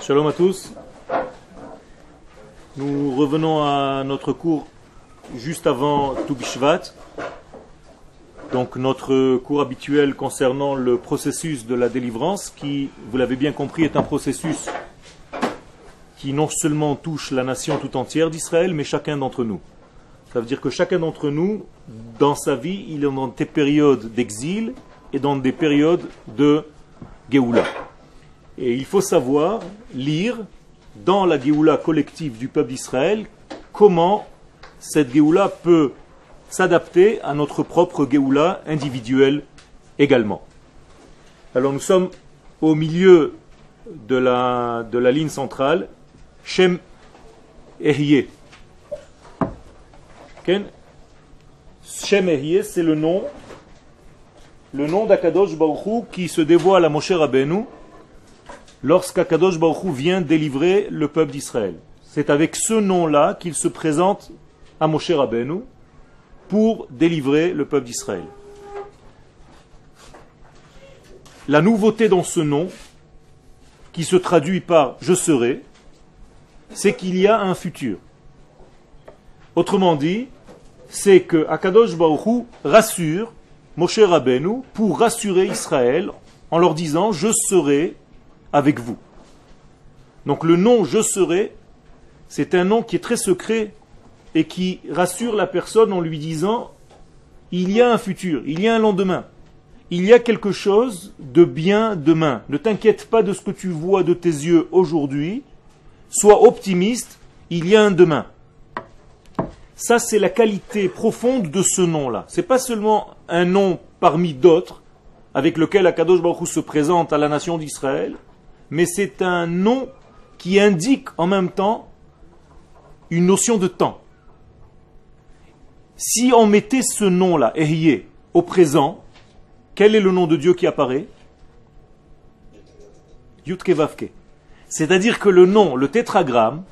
Shalom à tous. Nous revenons à notre cours juste avant Toubishvat. Donc notre cours habituel concernant le processus de la délivrance qui, vous l'avez bien compris, est un processus qui non seulement touche la nation tout entière d'Israël, mais chacun d'entre nous. Ça veut dire que chacun d'entre nous, dans sa vie, il est dans des périodes d'exil et dans des périodes de Géoula. Et il faut savoir lire dans la Géoula collective du peuple d'Israël comment cette Géoula peut s'adapter à notre propre Géoula individuelle également. Alors nous sommes au milieu de la, de la ligne centrale, Shem Ehyeh. Shem c'est le nom le nom d'Akadosh Baruchou qui se dévoile à Moshe Rabbeinu lorsqu'Akadosh Baruchou vient délivrer le peuple d'Israël. C'est avec ce nom-là qu'il se présente à Moshe Rabbeinu pour délivrer le peuple d'Israël. La nouveauté dans ce nom, qui se traduit par je serai, c'est qu'il y a un futur. Autrement dit, c'est que Akadosh Baruch rassure Moshe Rabbeinu pour rassurer Israël en leur disant je serai avec vous. Donc le nom je serai, c'est un nom qui est très secret et qui rassure la personne en lui disant il y a un futur, il y a un lendemain, il y a quelque chose de bien demain. Ne t'inquiète pas de ce que tu vois de tes yeux aujourd'hui, sois optimiste, il y a un demain. Ça, c'est la qualité profonde de ce nom-là. Ce n'est pas seulement un nom parmi d'autres avec lequel Akadosh Baruch se présente à la nation d'Israël, mais c'est un nom qui indique en même temps une notion de temps. Si on mettait ce nom-là, Ehyeh, au présent, quel est le nom de Dieu qui apparaît? Yudkevavke. C'est-à-dire que le nom, le tétragramme,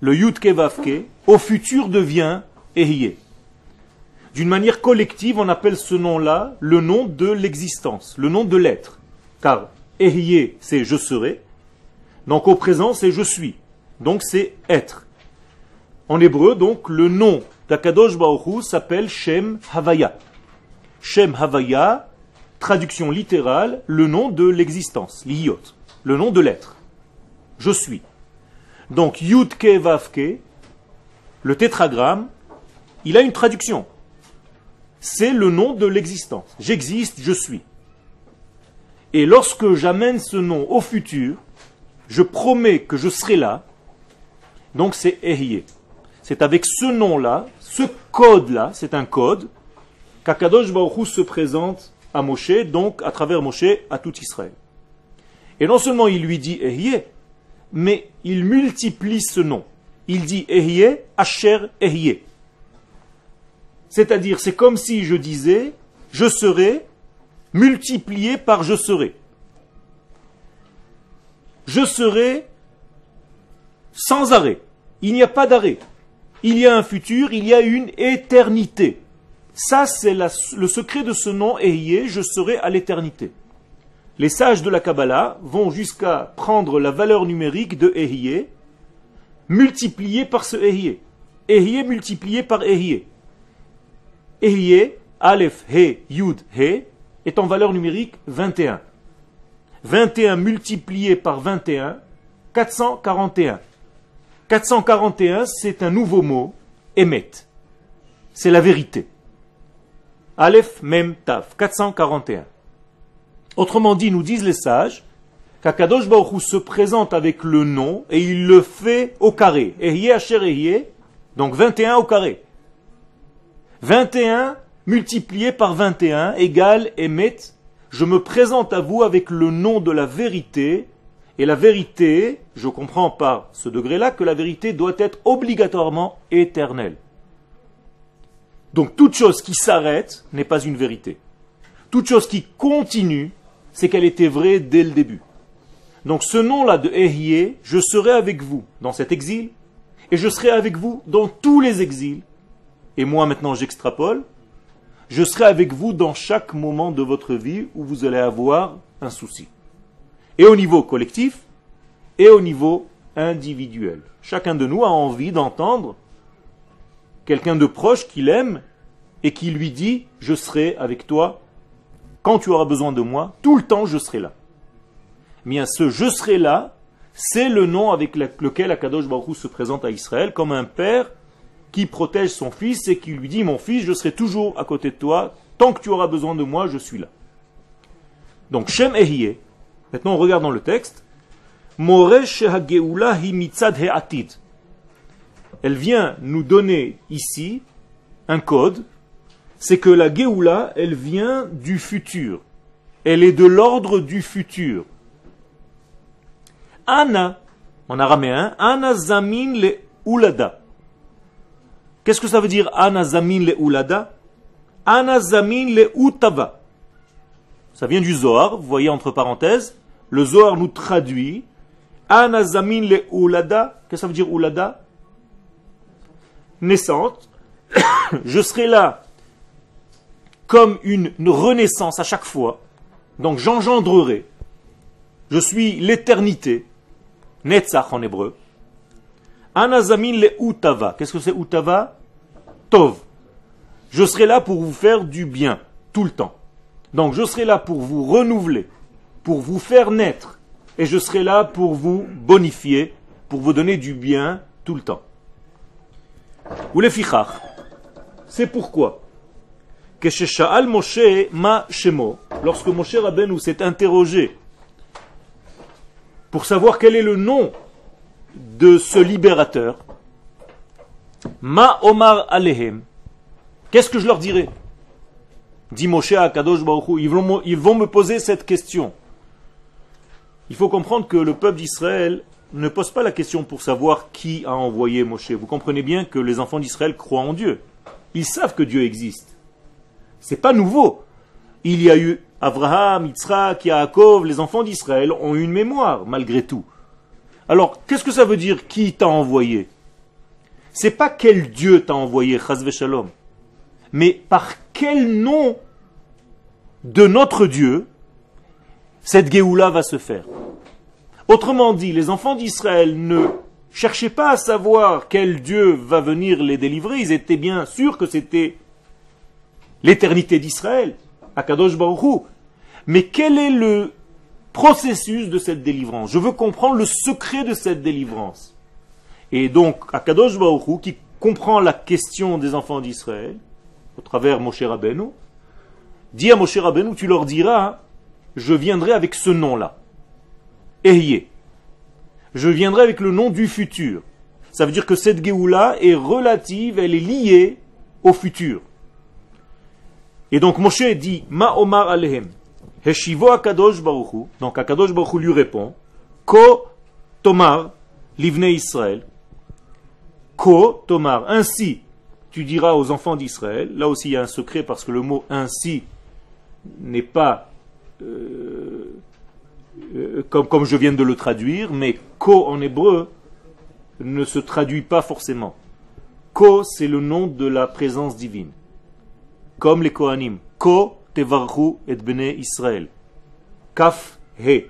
le Yudkevavke, au futur devient Ehyeh. D'une manière collective, on appelle ce nom-là le nom de l'existence, le nom de l'être. Car Ehyeh, c'est je serai. Donc au présent, c'est je suis. Donc c'est être. En hébreu, donc, le nom d'Akadosh Baruch s'appelle Shem Havaya. Shem Havaya, traduction littérale, le nom de l'existence, l'iyot, le nom de l'être. Je suis. Donc Yudke Vavke, le tétragramme, il a une traduction. C'est le nom de l'existence. J'existe, je suis. Et lorsque j'amène ce nom au futur, je promets que je serai là. Donc c'est Ehyeh. C'est avec ce nom-là, ce code-là, c'est un code, qu'Akadosh Baruch se présente à Moshe, donc à travers Moshe, à tout Israël. Et non seulement il lui dit Ehyeh, mais il multiplie ce nom il dit Ehyeh, Asher Ehyeh. C'est-à-dire, c'est comme si je disais, je serai multiplié par je serai. Je serai sans arrêt. Il n'y a pas d'arrêt. Il y a un futur, il y a une éternité. Ça, c'est le secret de ce nom Ehyeh, je serai à l'éternité. Les sages de la Kabbalah vont jusqu'à prendre la valeur numérique de Ehyeh multiplié par ce Ehyeh. Ehyeh multiplié par Ehyeh. Ehyeh, Aleph, He, Yud, He, est en valeur numérique 21. 21 multiplié par 21, 441. 441, c'est un nouveau mot, Emet. C'est la vérité. Aleph, Mem, Tav, 441. Autrement dit, nous disent les sages, qu'Akadosh Baruch se présente avec le nom et il le fait au carré. Ehyeh Asher donc 21 au carré. 21 multiplié par 21 égale Emet. Je me présente à vous avec le nom de la vérité. Et la vérité, je comprends par ce degré-là que la vérité doit être obligatoirement éternelle. Donc toute chose qui s'arrête n'est pas une vérité. Toute chose qui continue, c'est qu'elle était vraie dès le début. Donc ce nom-là de Ehyeh, je serai avec vous dans cet exil, et je serai avec vous dans tous les exils. Et moi maintenant j'extrapole, Je serai avec vous dans chaque moment de votre vie où vous allez avoir un souci. Et au niveau collectif, et au niveau individuel. Chacun de nous a envie d'entendre quelqu'un de proche qu'il aime et qui lui dit Je serai avec toi quand tu auras besoin de moi, tout le temps je serai là. Bien, ce je serai là, c'est le nom avec lequel Akadosh Baruch se présente à Israël comme un père qui protège son fils et qui lui dit Mon fils, je serai toujours à côté de toi, tant que tu auras besoin de moi, je suis là. Donc Shem Ehiyeh, maintenant on regarde dans le texte, elle vient nous donner ici un code, c'est que la Geoula, elle vient du futur. Elle est de l'ordre du futur. Ana, en araméen, Ana zamin le ulada. Qu'est-ce que ça veut dire Ana zamin le ulada Ana zamin le utava. Ça vient du Zohar, vous voyez entre parenthèses. Le Zohar nous traduit Anazamin le Oulada. Qu'est-ce que ça veut dire Oulada? Naissante. Je serai là comme une, renaissance à chaque fois. Donc j'engendrerai. Je suis l'éternité. Netzach en hébreu. Anazamin le Utava. Qu'est-ce que c'est Utava? Tov. Je serai là pour vous faire du bien, tout le temps. Donc je serai là pour vous renouveler, pour vous faire naître et je serai là pour vous bonifier, pour vous donner du bien tout le temps. Ou les C'est pourquoi que chez Sha'al Moshe ma shemo, lorsque Moshe Rabbeinu s'est interrogé pour savoir quel est le nom de ce libérateur, ma Omar Alehem, qu'est-ce que je leur dirai? Dit Moshe à Kadosh Baruch ils ils vont me poser cette question. Il faut comprendre que le peuple d'Israël ne pose pas la question pour savoir qui a envoyé Moshe. Vous comprenez bien que les enfants d'Israël croient en Dieu. Ils savent que Dieu existe. C'est pas nouveau. Il y a eu Abraham, Yitzhak, Yaakov, les enfants d'Israël ont une mémoire malgré tout. Alors, qu'est-ce que ça veut dire qui t'a envoyé? C'est pas quel Dieu t'a envoyé, Chazve Shalom, mais par quel nom de notre Dieu cette Géoula va se faire? Autrement dit, les enfants d'Israël ne cherchaient pas à savoir quel Dieu va venir les délivrer, ils étaient bien sûrs que c'était l'éternité d'Israël, Akadosh Baruch Mais quel est le processus de cette délivrance? Je veux comprendre le secret de cette délivrance. Et donc, Akadosh Baruch qui comprend la question des enfants d'Israël, au travers Moshe Rabbeinu, dit à Moshe Rabbeinu, tu leur diras, je viendrai avec ce nom-là. Ehye. Je viendrai avec le nom du futur. Ça veut dire que cette Géoula est relative, elle est liée au futur. Et donc Moshe dit Ma Omar Alehem. Heshivo Akadosh Baruchu. Donc Akadosh Baruchu lui répond Ko Tomar Livne Israël. Ko Tomar. Ainsi, tu diras aux enfants d'Israël. Là aussi il y a un secret parce que le mot ainsi n'est pas euh, euh, comme, comme je viens de le traduire, mais ko en hébreu ne se traduit pas forcément. Ko, c'est le nom de la présence divine. Comme les Kohanim. Ko tevarchu et bene Israël. Kaf he.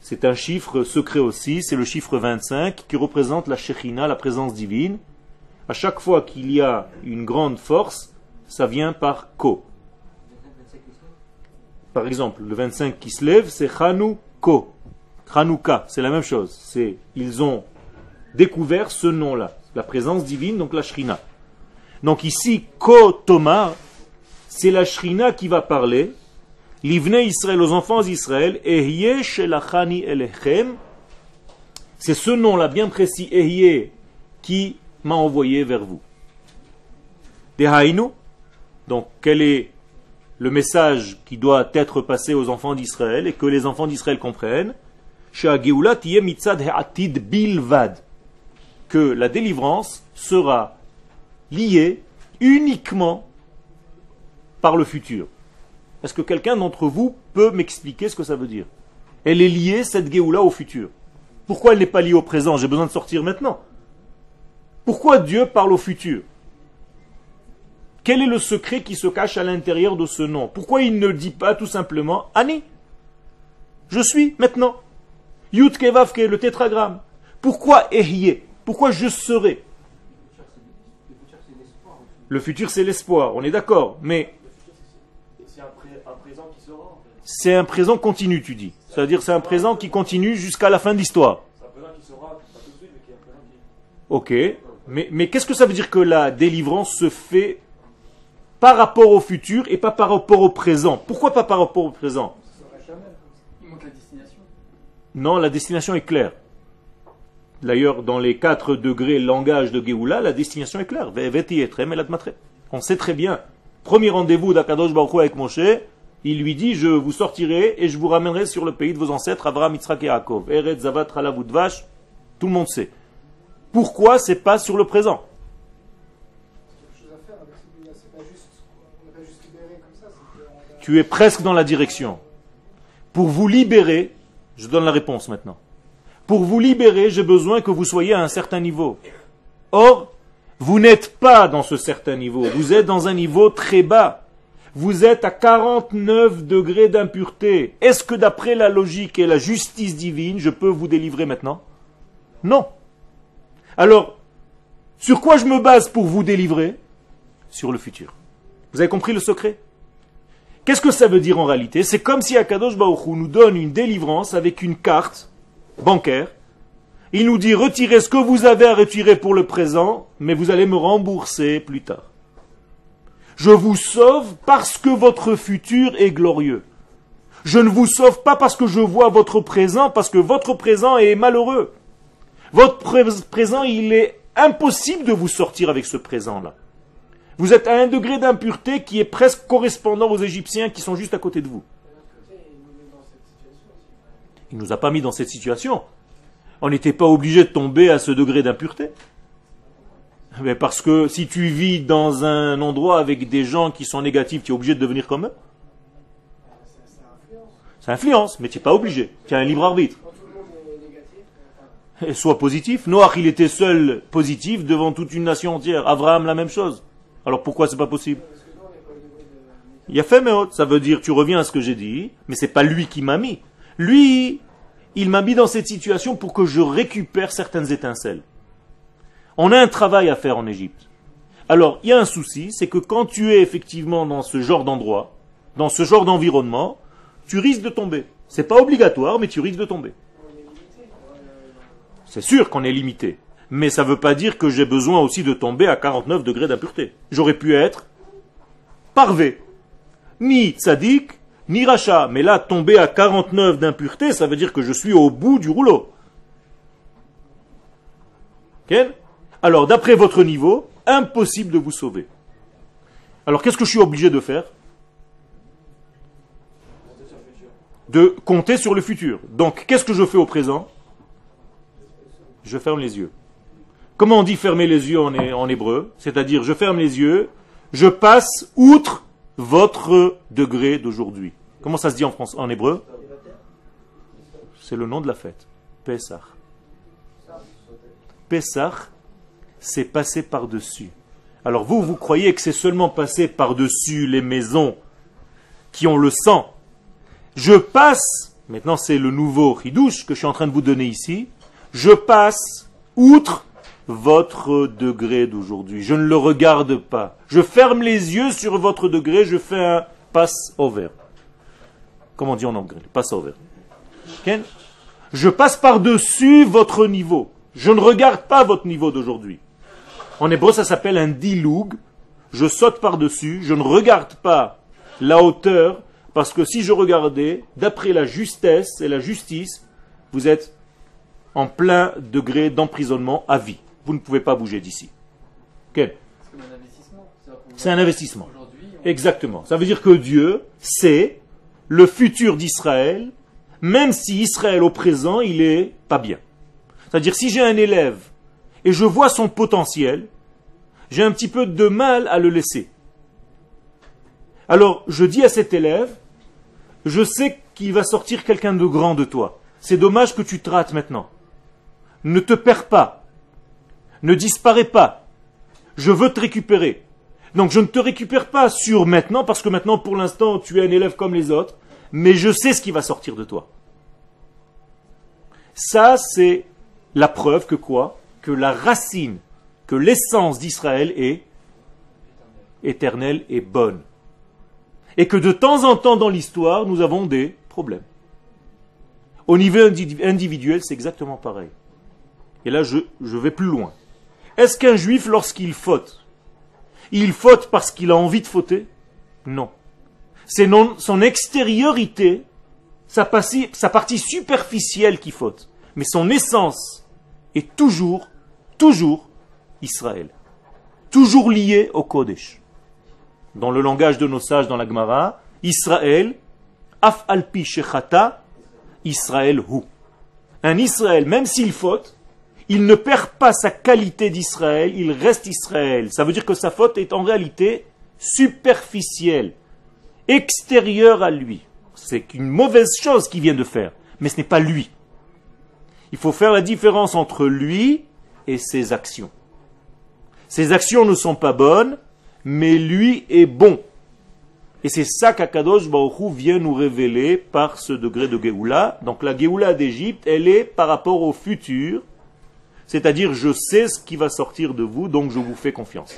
C'est un chiffre secret aussi, c'est le chiffre 25 qui représente la Shekhinah, la présence divine. À chaque fois qu'il y a une grande force, ça vient par Ko. Par exemple, le 25 qui se lève, c'est Hanouko. Hanouka, c'est la même chose. C'est Ils ont découvert ce nom-là, la présence divine, donc la Shrina. Donc ici, Ko Tomar, c'est la Shrina qui va parler. L'Ivne Israël aux enfants d'Israël, Elechem. C'est ce nom-là bien précis, Ehye, qui m'a envoyé vers vous. Dehainu. Donc, quel est le message qui doit être passé aux enfants d'Israël et que les enfants d'Israël comprennent, que la délivrance sera liée uniquement par le futur. Est-ce que quelqu'un d'entre vous peut m'expliquer ce que ça veut dire? Elle est liée, cette Géoula, au futur. Pourquoi elle n'est pas liée au présent? J'ai besoin de sortir maintenant. Pourquoi Dieu parle au futur? Quel est le secret qui se cache à l'intérieur de ce nom? Pourquoi il ne dit pas tout simplement Ani Je suis maintenant. Yud Kevavke, le tétragramme. Pourquoi Ehye? Pourquoi je serai? Le futur, c'est l'espoir, on est d'accord. Mais c'est un présent continu, tu dis. C'est-à-dire c'est un présent qui continue jusqu'à la fin de l'histoire. Ok. Mais, mais qu'est-ce que ça veut dire que la délivrance se fait par rapport au futur et pas par rapport au présent? Pourquoi pas par rapport au présent? Non, la destination est claire. D'ailleurs, dans les quatre degrés langage de Géoula, la destination est claire. On sait très bien. Premier rendez-vous d'Akadosh Baruch avec Moshe, il lui dit, je vous sortirai et je vous ramènerai sur le pays de vos ancêtres, Abraham, Yitzhak et Yaakov. Zavat, tout le monde sait. Pourquoi c'est pas sur le présent? Tu es presque dans la direction. Pour vous libérer, je donne la réponse maintenant. Pour vous libérer, j'ai besoin que vous soyez à un certain niveau. Or, vous n'êtes pas dans ce certain niveau. Vous êtes dans un niveau très bas. Vous êtes à 49 degrés d'impureté. Est-ce que d'après la logique et la justice divine, je peux vous délivrer maintenant? Non. Alors, sur quoi je me base pour vous délivrer? Sur le futur. Vous avez compris le secret? Qu'est-ce que ça veut dire en réalité? C'est comme si Akadosh Baruch nous donne une délivrance avec une carte bancaire. Il nous dit retirez ce que vous avez à retirer pour le présent, mais vous allez me rembourser plus tard. Je vous sauve parce que votre futur est glorieux. Je ne vous sauve pas parce que je vois votre présent, parce que votre présent est malheureux. Votre présent, il est impossible de vous sortir avec ce présent-là. Vous êtes à un degré d'impureté qui est presque correspondant aux Égyptiens qui sont juste à côté de vous. Il ne nous a pas mis dans cette situation. On n'était pas obligé de tomber à ce degré d'impureté. Mais parce que si tu vis dans un endroit avec des gens qui sont négatifs, tu es obligé de devenir comme eux. Ça influence, mais tu n'es pas obligé. Tu as un libre arbitre. Et sois positif. Noach, il était seul positif devant toute une nation entière. Abraham, la même chose. Alors pourquoi c'est pas possible? Il a fait mais ça veut dire tu reviens à ce que j'ai dit, mais c'est pas lui qui m'a mis. Lui, il m'a mis dans cette situation pour que je récupère certaines étincelles. On a un travail à faire en Égypte. Alors, il y a un souci, c'est que quand tu es effectivement dans ce genre d'endroit, dans ce genre d'environnement, tu risques de tomber. C'est pas obligatoire, mais tu risques de tomber. C'est sûr qu'on est limité mais ça ne veut pas dire que j'ai besoin aussi de tomber à 49 degrés d'impureté. J'aurais pu être parvé, ni tzaddik, ni rachat. Mais là, tomber à 49 d'impureté, ça veut dire que je suis au bout du rouleau. Alors, d'après votre niveau, impossible de vous sauver. Alors, qu'est-ce que je suis obligé de faire? De compter sur le futur. Donc, qu'est-ce que je fais au présent? Je ferme les yeux. Comment on dit fermer les yeux en, hébreu? C'est-à-dire, je ferme les yeux, je passe outre votre degré d'aujourd'hui. Comment ça se dit en, France, en hébreu? C'est le nom de la fête. Pessah. Pessah, c'est passer par-dessus. Alors vous, vous croyez que c'est seulement passer par-dessus les maisons qui ont le sang. Je passe, maintenant c'est le nouveau ridouche que je suis en train de vous donner ici, je passe outre votre degré d'aujourd'hui. Je ne le regarde pas. Je ferme les yeux sur votre degré, je fais un pass over. Comment on en anglais Pass over. Je passe par-dessus votre niveau. Je ne regarde pas votre niveau d'aujourd'hui. En hébreu, ça s'appelle un diloug. Je saute par-dessus, je ne regarde pas la hauteur, parce que si je regardais, d'après la justesse et la justice, vous êtes en plein degré d'emprisonnement à vie. Vous ne pouvez pas bouger d'ici. C'est un investissement. Exactement. Ça veut dire que Dieu sait le futur d'Israël, même si Israël au présent, il est pas bien. C'est-à-dire si j'ai un élève et je vois son potentiel, j'ai un petit peu de mal à le laisser. Alors je dis à cet élève, je sais qu'il va sortir quelqu'un de grand de toi. C'est dommage que tu te rates maintenant. Ne te perds pas ne disparais pas. Je veux te récupérer. Donc je ne te récupère pas sur maintenant, parce que maintenant, pour l'instant, tu es un élève comme les autres, mais je sais ce qui va sortir de toi. Ça, c'est la preuve que quoi? Que la racine, que l'essence d'Israël est éternelle et bonne. Et que de temps en temps dans l'histoire, nous avons des problèmes. Au niveau individuel, c'est exactement pareil. Et là, je, vais plus loin. Est-ce qu'un juif, lorsqu'il faute, il faute parce qu'il a envie de fauter? Non. C'est son extériorité, sa partie superficielle qui faute. Mais son essence est toujours, toujours Israël. Toujours lié au Kodesh. Dans le langage de nos sages dans la Gemara, Israël, af alpi shechata, Israël hu. Un Israël, même s'il faute, il ne perd pas sa qualité d'Israël, il reste Israël. Ça veut dire que sa faute est en réalité superficielle, extérieure à lui. C'est une mauvaise chose qu'il vient de faire, mais ce n'est pas lui. Il faut faire la différence entre lui et ses actions. Ses actions ne sont pas bonnes, mais lui est bon. Et c'est ça qu'Akadosh Baruch vient nous révéler par ce degré de Géoula. Donc la Géoula d'Égypte, elle est par rapport au futur, c'est-à-dire, je sais ce qui va sortir de vous, donc je vous fais confiance.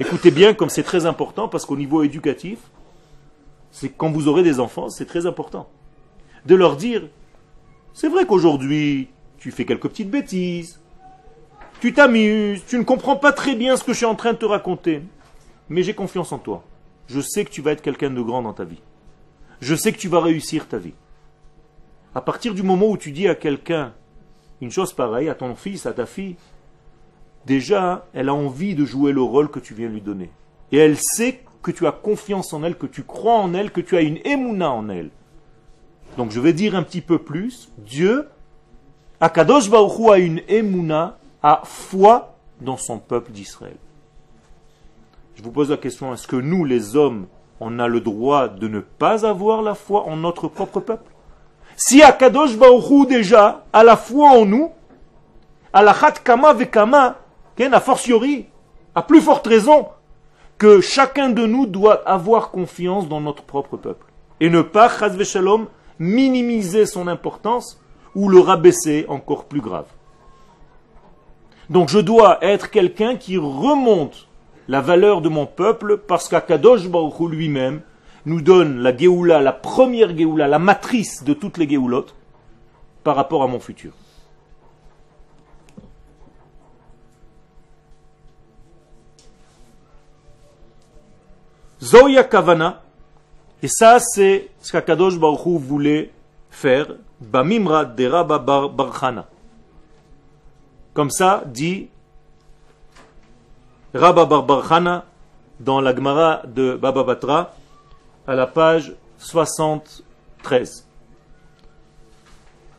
Écoutez bien, comme c'est très important, parce qu'au niveau éducatif, c'est quand vous aurez des enfants, c'est très important. De leur dire, c'est vrai qu'aujourd'hui, tu fais quelques petites bêtises, tu t'amuses, tu ne comprends pas très bien ce que je suis en train de te raconter, mais j'ai confiance en toi. Je sais que tu vas être quelqu'un de grand dans ta vie. Je sais que tu vas réussir ta vie. À partir du moment où tu dis à quelqu'un, une chose pareille à ton fils, à ta fille, déjà, elle a envie de jouer le rôle que tu viens lui donner. Et elle sait que tu as confiance en elle, que tu crois en elle, que tu as une émouna en elle. Donc je vais dire un petit peu plus. Dieu, Akadosh Baruch a une émouna, a foi dans son peuple d'Israël. Je vous pose la question, est-ce que nous, les hommes, on a le droit de ne pas avoir la foi en notre propre peuple? Si Akadosh Baruchou déjà a la foi en nous, à la kama vekama, a fortiori, à plus forte raison, que chacun de nous doit avoir confiance dans notre propre peuple. Et ne pas, chaz shalom, minimiser son importance ou le rabaisser encore plus grave. Donc je dois être quelqu'un qui remonte la valeur de mon peuple parce qu'Akadosh Baruch lui-même nous donne la Géoula, la première Géoula, la matrice de toutes les Géoulottes, par rapport à mon futur. Zoya Kavana, et ça c'est ce qu'Akadosh Baruch voulait faire, Bamimra de Rabba Barchana. Comme ça dit Rabba Barchana dans la Gemara de Baba Batra, à la page 73.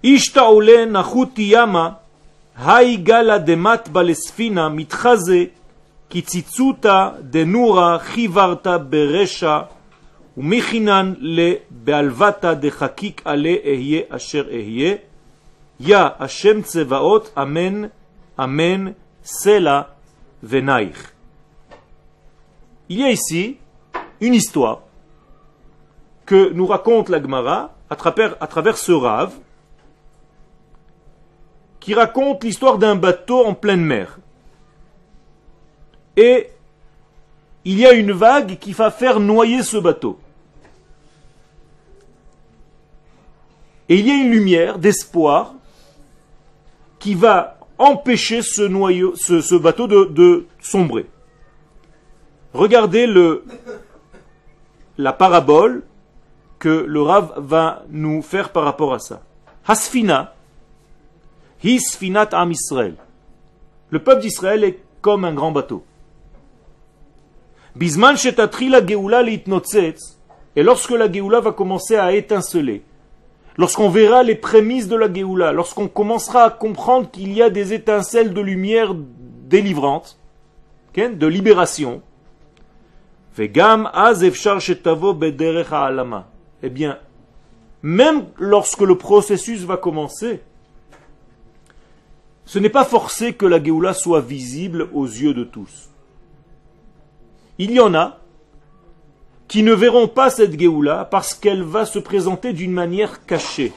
Ishtaole nachuti yama, haigala demat balesfina mitchaze, kitzitzuta denura chivarta beresha, il y a ici une histoire que nous raconte la Gemara à travers, ce rave qui raconte l'histoire d'un bateau en pleine mer il y a une vague qui va faire noyer ce bateau. Et il y a une lumière d'espoir qui va empêcher ce, bateau de, sombrer. Regardez la parabole que le Rav va nous faire par rapport à ça. Hasfina, Hisfinat Am Israël. Le peuple d'Israël est comme un grand bateau. Bisman la geoula et lorsque la geoula va commencer à étinceler, lorsqu'on verra les prémices de la geoula, lorsqu'on commencera à comprendre qu'il y a des étincelles de lumière délivrantes, de libération, Vegam az eh bien, même lorsque le processus va commencer, ce n'est pas forcé que la Géoula soit visible aux yeux de tous. Il y en a qui ne verront pas cette Géoula parce qu'elle va se présenter d'une manière cachée.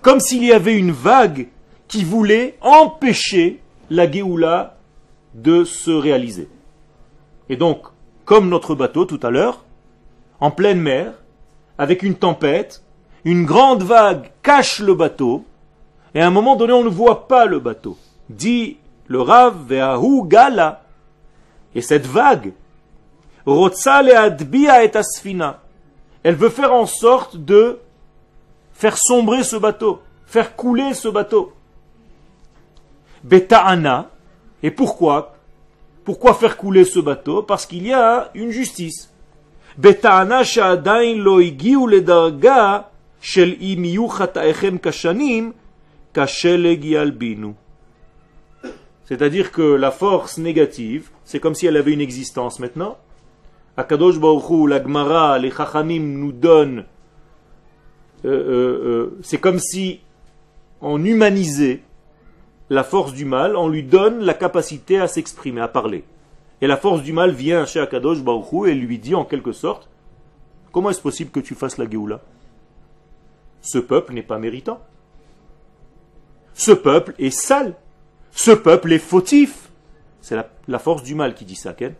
Comme s'il y avait une vague qui voulait empêcher la Géoula de se réaliser. Et donc, comme notre bateau tout à l'heure, en pleine mer, avec une tempête, une grande vague cache le bateau, et à un moment donné, on ne voit pas le bateau. Dit le Rav Ve'ahu Gala. Et cette vague, et Asfina, elle veut faire en sorte de faire sombrer ce bateau, faire couler ce bateau. Beta'ana, et pourquoi? Pourquoi faire couler ce bateau? Parce qu'il y a une justice. Beta'ana sha'adain lo igiu ledarga shel imiyu chata'echem kashanim c'est-à-dire que la force négative, c'est comme si elle avait une existence maintenant. Akadosh Baruch la Gemara, les Chachamim nous donnent. Euh, euh, euh, c'est comme si on humanisait la force du mal, on lui donne la capacité à s'exprimer, à parler. Et la force du mal vient chez Akadosh Baruch et lui dit en quelque sorte Comment est-ce possible que tu fasses la Géoula? Ce peuple n'est pas méritant. Ce peuple est sale. Ce peuple est fautif. C'est la, force du mal qui dit ça, Ken.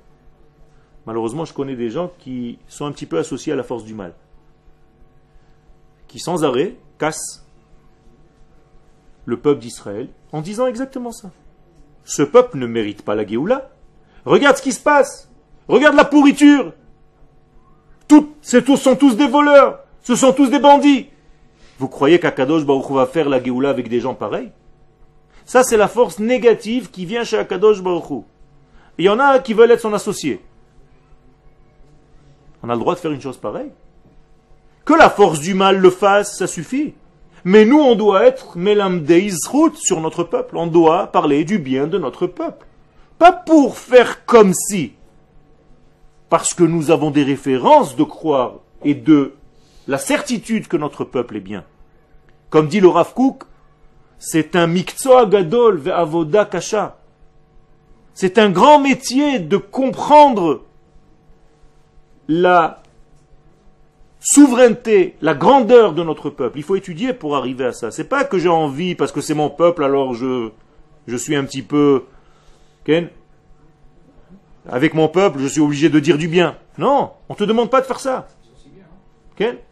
Malheureusement, je connais des gens qui sont un petit peu associés à la force du mal. Qui sans arrêt cassent le peuple d'Israël en disant exactement ça. Ce peuple ne mérite pas la Géoula. Regarde ce qui se passe. Regarde la pourriture. Tout, tous, sont tous des voleurs. Ce sont tous des bandits. Vous croyez qu'Akadosh Baruch va faire la Géoula avec des gens pareils? Ça, c'est la force négative qui vient chez Akadosh Baruch Il y en a qui veulent être son associé. On a le droit de faire une chose pareille. Que la force du mal le fasse, ça suffit. Mais nous, on doit être Melam route sur notre peuple. On doit parler du bien de notre peuple. Pas pour faire comme si. Parce que nous avons des références de croire et de la certitude que notre peuple est bien. Comme dit le Rav Kook, c'est un mikzoa gadol ve'avoda kasha. C'est un grand métier de comprendre la souveraineté, la grandeur de notre peuple. Il faut étudier pour arriver à ça. C'est pas que j'ai envie parce que c'est mon peuple, alors je, je suis un petit peu, Ken, avec mon peuple, je suis obligé de dire du bien. Non, on te demande pas de faire ça.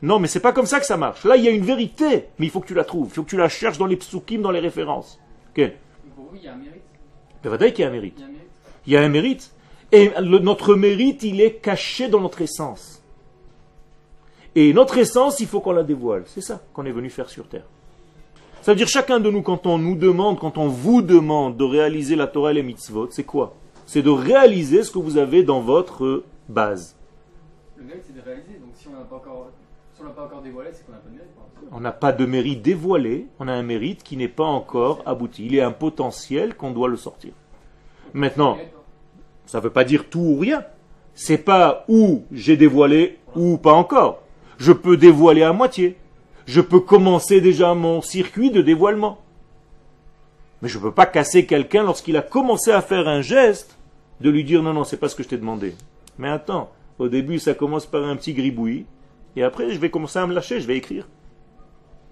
Non, mais c'est pas comme ça que ça marche. Là, il y a une vérité, mais il faut que tu la trouves. Il faut que tu la cherches dans les psukim, dans les références. il y a un mérite. Il y a un mérite. Il y a un mérite. Et notre mérite, il est caché dans notre essence. Et notre essence, il faut qu'on la dévoile. C'est ça qu'on est venu faire sur terre. Ça veut dire chacun de nous, quand on nous demande, quand on vous demande de réaliser la Torah et les mitzvot, c'est quoi? C'est de réaliser ce que vous avez dans votre base. Le mérite, c'est de réaliser. On n'a pas de mérite. Dévoilé, on a un mérite qui n'est pas encore abouti. Il est un potentiel qu'on doit le sortir. Maintenant, ça ne veut pas dire tout ou rien. C'est pas où j'ai dévoilé ou pas encore. Je peux dévoiler à moitié. Je peux commencer déjà mon circuit de dévoilement. Mais je ne peux pas casser quelqu'un lorsqu'il a commencé à faire un geste de lui dire non, non, c'est pas ce que je t'ai demandé. Mais attends, au début ça commence par un petit gribouillis, et après, je vais commencer à me lâcher, je vais écrire.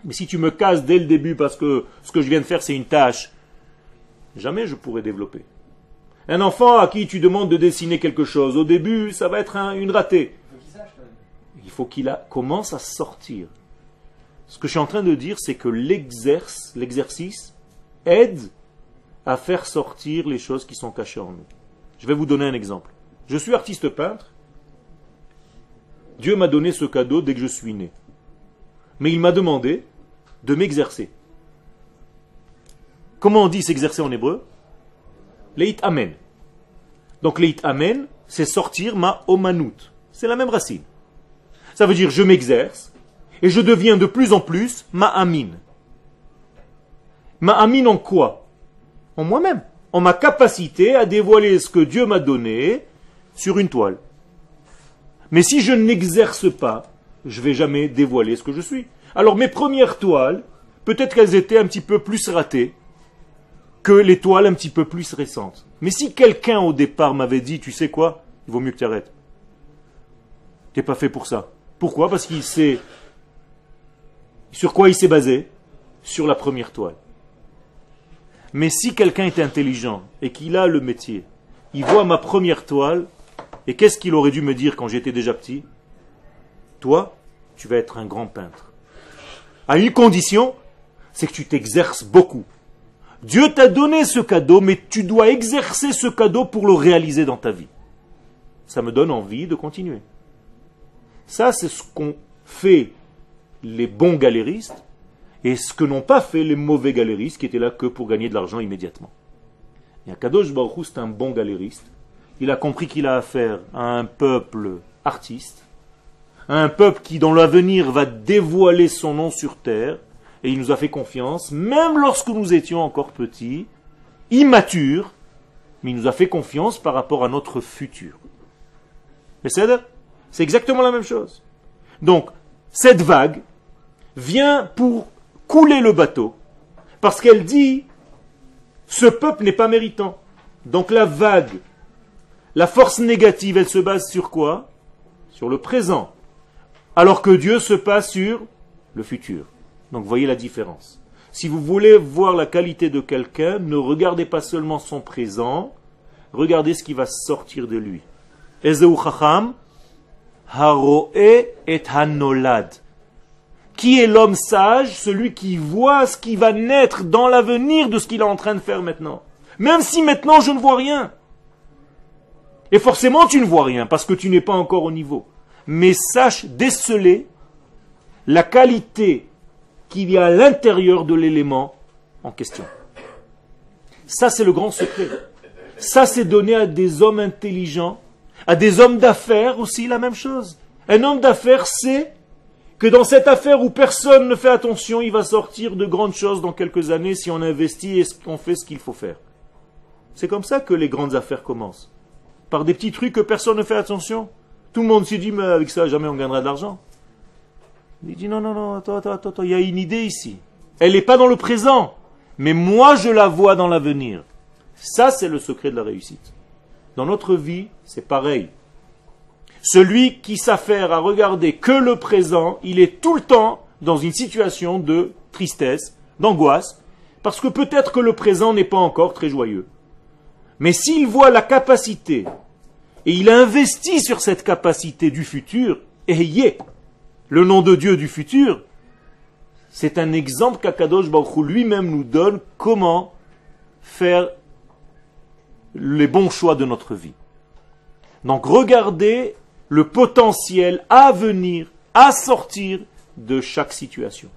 Mais si tu me casses dès le début parce que ce que je viens de faire, c'est une tâche, jamais je pourrai développer. Un enfant à qui tu demandes de dessiner quelque chose, au début, ça va être une ratée. Il faut qu'il commence à sortir. Ce que je suis en train de dire, c'est que l'exercice aide à faire sortir les choses qui sont cachées en nous. Je vais vous donner un exemple. Je suis artiste peintre Dieu m'a donné ce cadeau dès que je suis né. Mais il m'a demandé de m'exercer. Comment on dit s'exercer en hébreu? Leit amen. Donc leit amen, c'est sortir ma omanout. C'est la même racine. Ça veut dire je m'exerce et je deviens de plus en plus ma amine. Ma amine en quoi? En moi-même. En ma capacité à dévoiler ce que Dieu m'a donné sur une toile. Mais si je n'exerce pas, je vais jamais dévoiler ce que je suis. Alors mes premières toiles, peut-être qu'elles étaient un petit peu plus ratées. que l'étoile un petit peu plus récente. Mais si quelqu'un au départ m'avait dit, tu sais quoi, il vaut mieux que tu arrêtes. Tu n'es pas fait pour ça. Pourquoi? Parce qu'il sait... Sur quoi il s'est basé? Sur la première toile. Mais si quelqu'un est intelligent et qu'il a le métier, il voit ma première toile, et qu'est-ce qu'il aurait dû me dire quand j'étais déjà petit? Toi, tu vas être un grand peintre. À une condition, c'est que tu t'exerces beaucoup. Dieu t'a donné ce cadeau, mais tu dois exercer ce cadeau pour le réaliser dans ta vie. Ça me donne envie de continuer. Ça, c'est ce qu'ont fait les bons galéristes et ce que n'ont pas fait les mauvais galéristes qui étaient là que pour gagner de l'argent immédiatement. Et Akadosh Baruch c'est un bon galériste. Il a compris qu'il a affaire à un peuple artiste, à un peuple qui dans l'avenir va dévoiler son nom sur terre, et il nous a fait confiance, même lorsque nous étions encore petits, immatures, mais il nous a fait confiance par rapport à notre futur. Mais c'est exactement la même chose. Donc, cette vague vient pour couler le bateau, parce qu'elle dit, ce peuple n'est pas méritant. Donc la vague, la force négative, elle se base sur quoi? Sur le présent. Alors que Dieu se passe sur le futur. Donc voyez la différence. Si vous voulez voir la qualité de quelqu'un, ne regardez pas seulement son présent, regardez ce qui va sortir de lui. et hanolad. Qui est l'homme sage? Celui qui voit ce qui va naître dans l'avenir de ce qu'il est en train de faire maintenant. Même si maintenant je ne vois rien. Et forcément tu ne vois rien parce que tu n'es pas encore au niveau. Mais sache déceler la qualité qu'il y a à l'intérieur de l'élément en question. Ça, c'est le grand secret. Ça, c'est donné à des hommes intelligents, à des hommes d'affaires aussi la même chose. Un homme d'affaires sait que dans cette affaire où personne ne fait attention, il va sortir de grandes choses dans quelques années si on investit et qu'on fait ce qu'il faut faire. C'est comme ça que les grandes affaires commencent. Par des petits trucs que personne ne fait attention. Tout le monde se dit, mais avec ça, jamais on gagnera de l'argent. Il dit non, non, non, attends, attends, attends, il y a une idée ici. Elle n'est pas dans le présent, mais moi je la vois dans l'avenir. Ça, c'est le secret de la réussite. Dans notre vie, c'est pareil. Celui qui s'affaire à regarder que le présent, il est tout le temps dans une situation de tristesse, d'angoisse, parce que peut-être que le présent n'est pas encore très joyeux. Mais s'il voit la capacité, et il investit sur cette capacité du futur, est, le nom de Dieu du futur, c'est un exemple qu'Akadosh Baruch lui-même nous donne comment faire les bons choix de notre vie. Donc regardez le potentiel à venir, à sortir de chaque situation.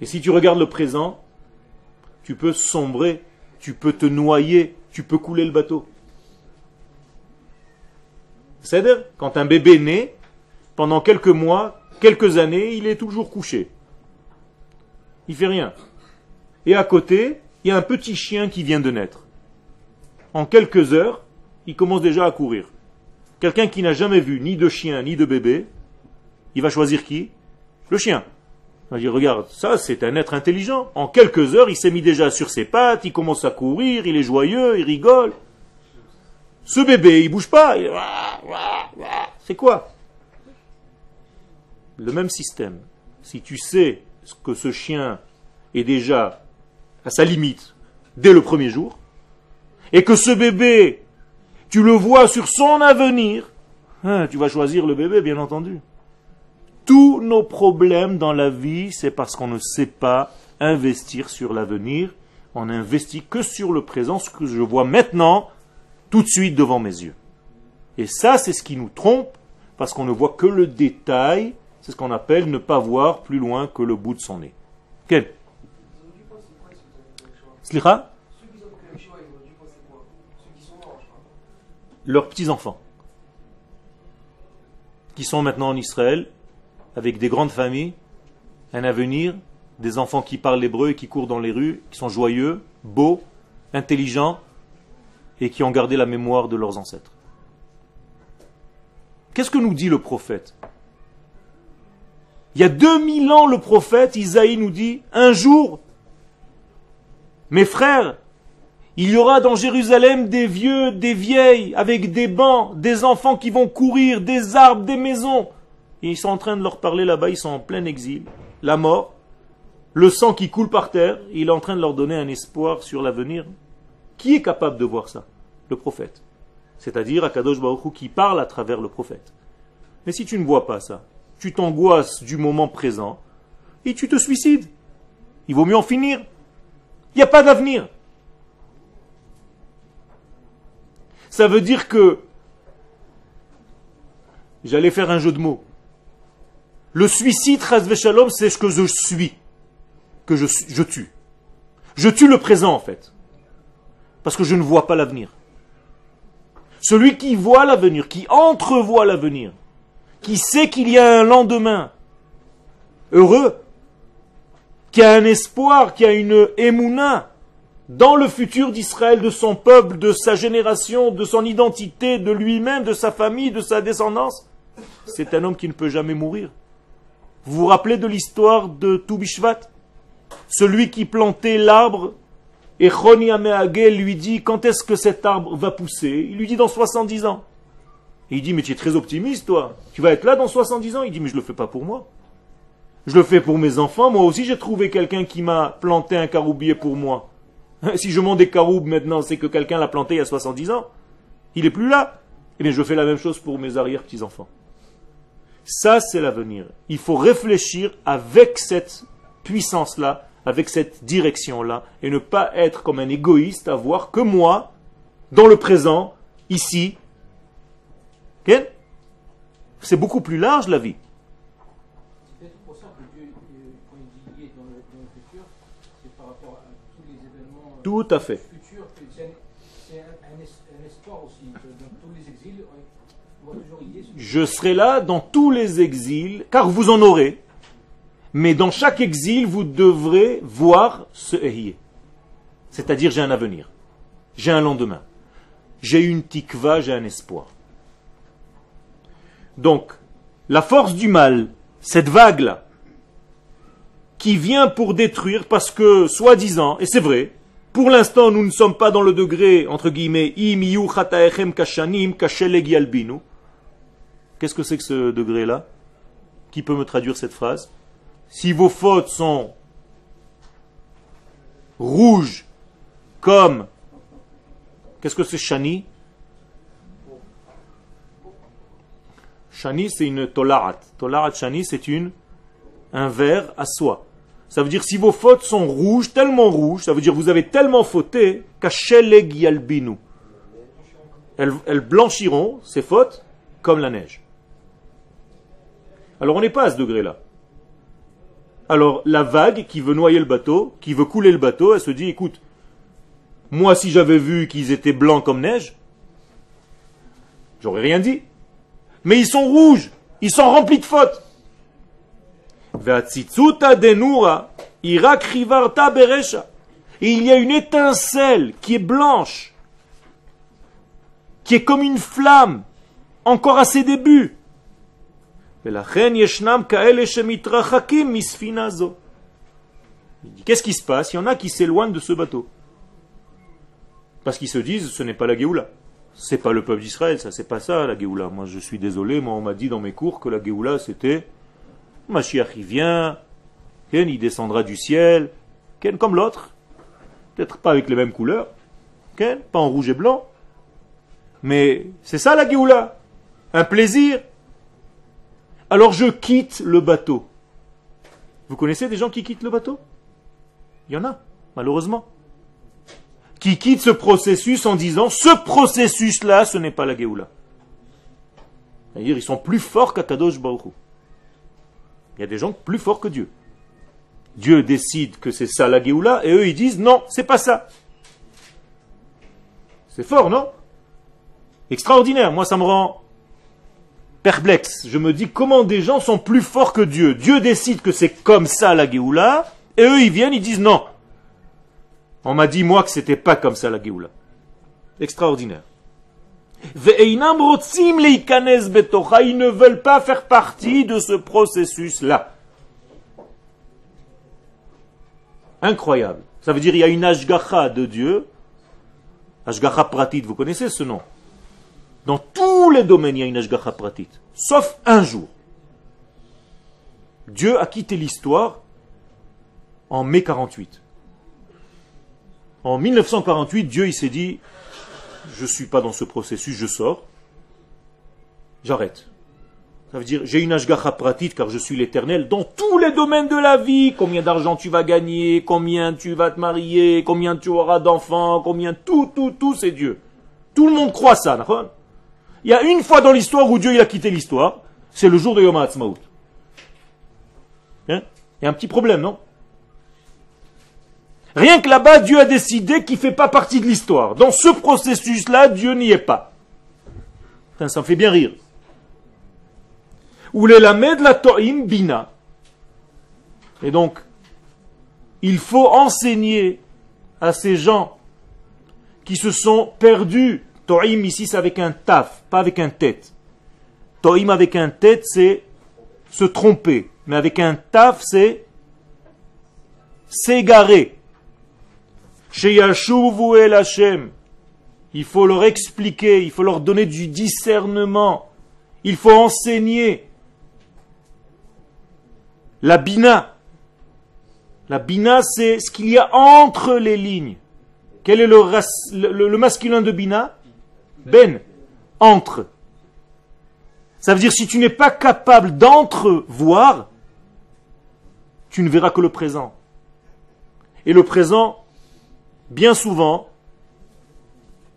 Et si tu regardes le présent, tu peux sombrer, tu peux te noyer, tu peux couler le bateau. C'est-à-dire, quand un bébé naît, pendant quelques mois, quelques années, il est toujours couché. Il fait rien. Et à côté, il y a un petit chien qui vient de naître. En quelques heures, il commence déjà à courir. Quelqu'un qui n'a jamais vu ni de chien ni de bébé, il va choisir qui? Le chien. Il va dire, regarde, ça c'est un être intelligent. En quelques heures, il s'est mis déjà sur ses pattes, il commence à courir, il est joyeux, il rigole. Ce bébé, il bouge pas. C'est quoi? Le même système. Si tu sais que ce chien est déjà à sa limite dès le premier jour, et que ce bébé, tu le vois sur son avenir, hein, tu vas choisir le bébé, bien entendu. Tous nos problèmes dans la vie, c'est parce qu'on ne sait pas investir sur l'avenir. On n'investit que sur le présent, ce que je vois maintenant, tout de suite devant mes yeux. Et ça, c'est ce qui nous trompe, parce qu'on ne voit que le détail c'est ce qu'on appelle ne pas voir plus loin que le bout de son nez. Quel? Slicha Leurs petits-enfants, qui sont maintenant en Israël, avec des grandes familles, un avenir, des enfants qui parlent l'hébreu et qui courent dans les rues, qui sont joyeux, beaux, intelligents, et qui ont gardé la mémoire de leurs ancêtres. Qu'est-ce que nous dit le prophète? Il y a 2000 ans, le prophète Isaïe nous dit, un jour, Mes frères, il y aura dans Jérusalem des vieux, des vieilles, avec des bancs, des enfants qui vont courir, des arbres, des maisons. Ils sont en train de leur parler là-bas, ils sont en plein exil. La mort, le sang qui coule par terre, il est en train de leur donner un espoir sur l'avenir. Qui est capable de voir ça? Le prophète. C'est-à-dire Akadosh Baruch Hu qui parle à travers le prophète. Mais si tu ne vois pas ça, tu t'angoisses du moment présent et tu te suicides. Il vaut mieux en finir. Il n'y a pas d'avenir. Ça veut dire que j'allais faire un jeu de mots. Le suicide, Shalom, c'est ce que je suis, que je, je tue. Je tue le présent en fait, parce que je ne vois pas l'avenir. Celui qui voit l'avenir, qui entrevoit l'avenir, qui sait qu'il y a un lendemain heureux, qui a un espoir, qui a une émouna dans le futur d'Israël, de son peuple, de sa génération, de son identité, de lui-même, de sa famille, de sa descendance, c'est un homme qui ne peut jamais mourir. Vous vous rappelez de l'histoire de Toubishvat? Celui qui plantait l'arbre, et Choni lui dit quand est-ce que cet arbre va pousser? Il lui dit dans 70 ans. Il dit mais tu es très optimiste toi. Tu vas être là dans 70 ans? Il dit mais je ne le fais pas pour moi. Je le fais pour mes enfants. Moi aussi j'ai trouvé quelqu'un qui m'a planté un caroubier pour moi. Si je monte des caroubes maintenant, c'est que quelqu'un l'a planté il y a 70 ans. Il n'est plus là. Eh bien je fais la même chose pour mes arrière-petits-enfants. Ça, c'est l'avenir. Il faut réfléchir avec cette puissance-là, avec cette direction-là, et ne pas être comme un égoïste à voir que moi, dans le présent, ici. C'est beaucoup plus large la vie. C'est pour ça que Dieu, quand il dit dans le, dans le futur, c'est par rapport à tous les événements euh, Tout à fait. futurs. que C'est un, c'est un- un es- un espoir aussi. que Dans tous les exils, on va toujours y être. Je serai là dans tous les exils, car vous en aurez. Mais dans chaque exil, vous devrez voir ce Ehyeh. C'est-à-dire, j'ai un avenir. J'ai un lendemain. J'ai une tikva, j'ai un espoir. Donc, la force du mal, cette vague-là, qui vient pour détruire parce que, soi-disant, et c'est vrai, pour l'instant, nous ne sommes pas dans le degré, entre guillemets, im yu kashanim kasheleg yalbinu. Qu'est-ce que c'est que ce degré-là Qui peut me traduire cette phrase Si vos fautes sont rouges comme... Qu'est-ce que c'est shani? Shani, c'est une tolarat. Tolarat shani, c'est un verre à soie. Ça veut dire si vos fautes sont rouges, tellement rouges, ça veut dire vous avez tellement fauté, kasheleg yalbinu. Elles blanchiront, ces fautes, comme la neige. Alors on n'est pas à ce degré-là. Alors la vague qui veut noyer le bateau, qui veut couler le bateau, elle se dit, écoute, moi si j'avais vu qu'ils étaient blancs comme neige, j'aurais rien dit. Mais ils sont rouges, ils sont remplis de fautes. Et il y a une étincelle qui est blanche, qui est comme une flamme, encore à ses débuts. Qu'est-ce qui se passe? Il y en a qui s'éloignent de ce bateau. Parce qu'ils se disent, ce n'est pas la Géoula. C'est pas le peuple d'Israël, ça, c'est pas ça la Géoula. Moi, je suis désolé, moi, on m'a dit dans mes cours que la Géoula, c'était Mashiach, il vient, il descendra du ciel, Ken, comme l'autre. Peut-être pas avec les mêmes couleurs, pas en rouge et blanc. Mais c'est ça la Géoula. Un plaisir. Alors je quitte le bateau. Vous connaissez des gens qui quittent le bateau? Il y en a, malheureusement. Qui quittent ce processus en disant ce processus-là, ce n'est pas la Géoula. C'est-à-dire, ils sont plus forts qu'Akadosh Baruch. Il y a des gens plus forts que Dieu. Dieu décide que c'est ça la Géoula, et eux ils disent non, c'est pas ça. C'est fort, non? Extraordinaire. Moi, ça me rend perplexe. Je me dis comment des gens sont plus forts que Dieu. Dieu décide que c'est comme ça la Géoula, et eux ils viennent, ils disent non. On m'a dit moi que c'était pas comme ça la Géoula. Extraordinaire. Ils ne veulent pas faire partie de ce processus-là. Incroyable. Ça veut dire il y a une ashgacha de Dieu. Ashgacha pratit, vous connaissez ce nom Dans tous les domaines, il y a une ashgacha pratit. Sauf un jour. Dieu a quitté l'histoire en mai 48. En 1948, Dieu il s'est dit, je ne suis pas dans ce processus, je sors, j'arrête. Ça veut dire, j'ai une ashgacha pratique car je suis l'éternel dans tous les domaines de la vie. Combien d'argent tu vas gagner, combien tu vas te marier, combien tu auras d'enfants, combien tout, tout, tout, c'est Dieu. Tout le monde croit ça, d'accord? Il y a une fois dans l'histoire où Dieu a quitté l'histoire, c'est le jour de Yom HaAtzmaut. Hein? Il y a un petit problème, non? Rien que là-bas, Dieu a décidé qu'il ne fait pas partie de l'histoire. Dans ce processus-là, Dieu n'y est pas. ça me fait bien rire. Ou les la to'im bina. Et donc, il faut enseigner à ces gens qui se sont perdus. To'im ici, c'est avec un taf, pas avec un tête. To'im avec un tête, c'est se tromper. Mais avec un taf, c'est s'égarer. Chez El Hashem. Il faut leur expliquer, il faut leur donner du discernement. Il faut enseigner. La bina. La bina, c'est ce qu'il y a entre les lignes. Quel est le, le, masculin de bina? Ben. Entre. Ça veut dire si tu n'es pas capable d'entrevoir, tu ne verras que le présent. Et le présent, bien souvent,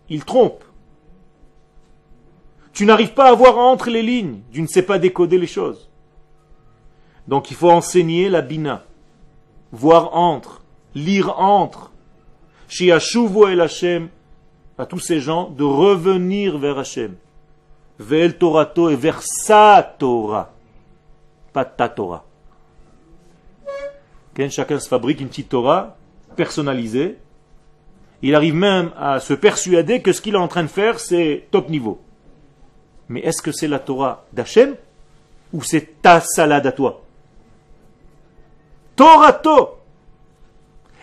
il trompe. Tu n'arrives pas à voir entre les lignes, tu ne sais pas décoder les choses. Donc il faut enseigner la bina, voir entre, lire entre. Shiashuvo el Hashem, à tous ces gens, de revenir vers Hashem. Ve'el Torato et vers sa Torah, pas ta Torah. Chacun se fabrique une petite Torah personnalisée. Il arrive même à se persuader que ce qu'il est en train de faire, c'est top niveau. Mais est-ce que c'est la Torah d'Hachem ou c'est ta salade à toi? Torato.